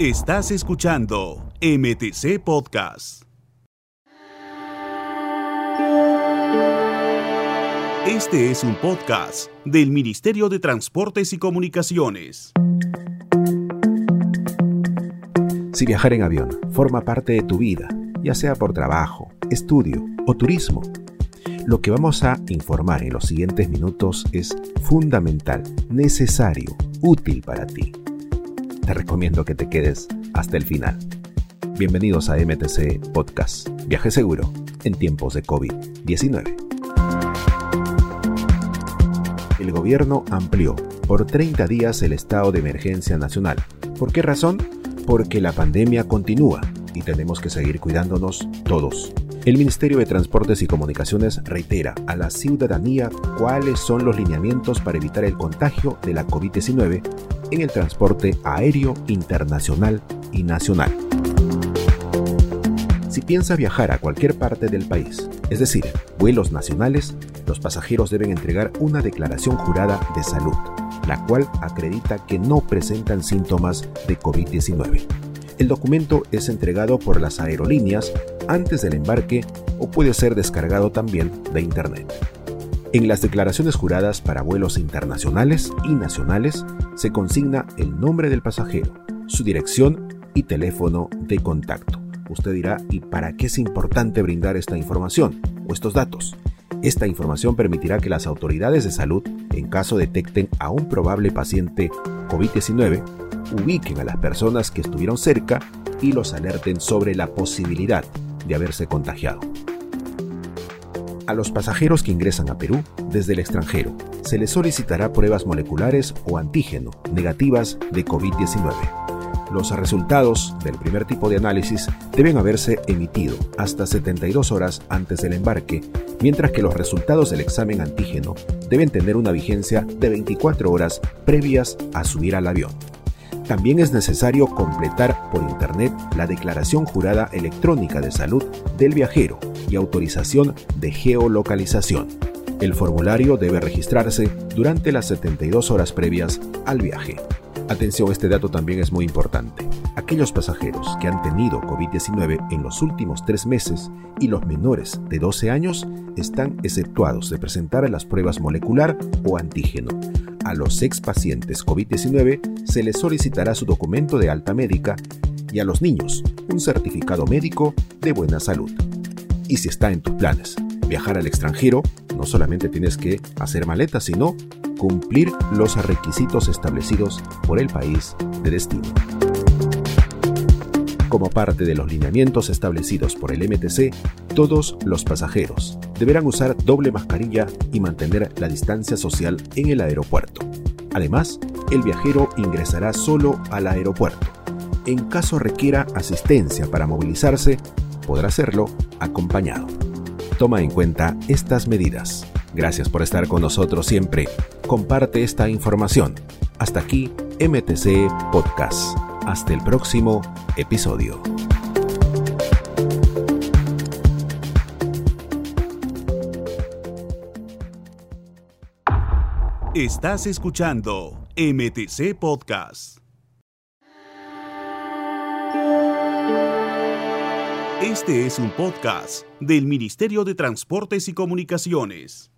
Estás escuchando MTC Podcast. Este es un podcast del Ministerio de Transportes y Comunicaciones. Si viajar en avión forma parte de tu vida, ya sea por trabajo, estudio o turismo, lo que vamos a informar en los siguientes minutos es fundamental, necesario, útil para ti. Te recomiendo que te quedes hasta el final. Bienvenidos a MTC Podcast, viaje seguro en tiempos de COVID-19. El gobierno amplió por 30 días el estado de emergencia nacional. ¿Por qué razón? Porque la pandemia continúa y tenemos que seguir cuidándonos todos. El Ministerio de Transportes y Comunicaciones reitera a la ciudadanía cuáles son los lineamientos para evitar el contagio de la COVID-19 en el transporte aéreo internacional y nacional. Si piensa viajar a cualquier parte del país, es decir, vuelos nacionales, los pasajeros deben entregar una declaración jurada de salud, la cual acredita que no presentan síntomas de COVID-19. El documento es entregado por las aerolíneas antes del embarque o puede ser descargado también de Internet. En las declaraciones juradas para vuelos internacionales y nacionales se consigna el nombre del pasajero, su dirección y teléfono de contacto. Usted dirá, ¿y para qué es importante brindar esta información o estos datos? Esta información permitirá que las autoridades de salud, en caso detecten a un probable paciente COVID-19, ubiquen a las personas que estuvieron cerca y los alerten sobre la posibilidad de haberse contagiado. A los pasajeros que ingresan a Perú desde el extranjero se les solicitará pruebas moleculares o antígeno negativas de COVID-19. Los resultados del primer tipo de análisis deben haberse emitido hasta 72 horas antes del embarque, mientras que los resultados del examen antígeno deben tener una vigencia de 24 horas previas a subir al avión. También es necesario completar por Internet la declaración jurada electrónica de salud del viajero y autorización de geolocalización. El formulario debe registrarse durante las 72 horas previas al viaje. Atención, este dato también es muy importante. Aquellos pasajeros que han tenido COVID-19 en los últimos tres meses y los menores de 12 años están exceptuados de presentar las pruebas molecular o antígeno a los ex pacientes COVID-19 se les solicitará su documento de alta médica y a los niños un certificado médico de buena salud. Y si está en tus planes viajar al extranjero, no solamente tienes que hacer maletas, sino cumplir los requisitos establecidos por el país de destino. Como parte de los lineamientos establecidos por el MTC, todos los pasajeros deberán usar doble mascarilla y mantener la distancia social en el aeropuerto. Además, el viajero ingresará solo al aeropuerto. En caso requiera asistencia para movilizarse, podrá hacerlo acompañado. Toma en cuenta estas medidas. Gracias por estar con nosotros siempre. Comparte esta información. Hasta aquí, MTC Podcast. Hasta el próximo episodio. Estás escuchando MTC Podcast. Este es un podcast del Ministerio de Transportes y Comunicaciones.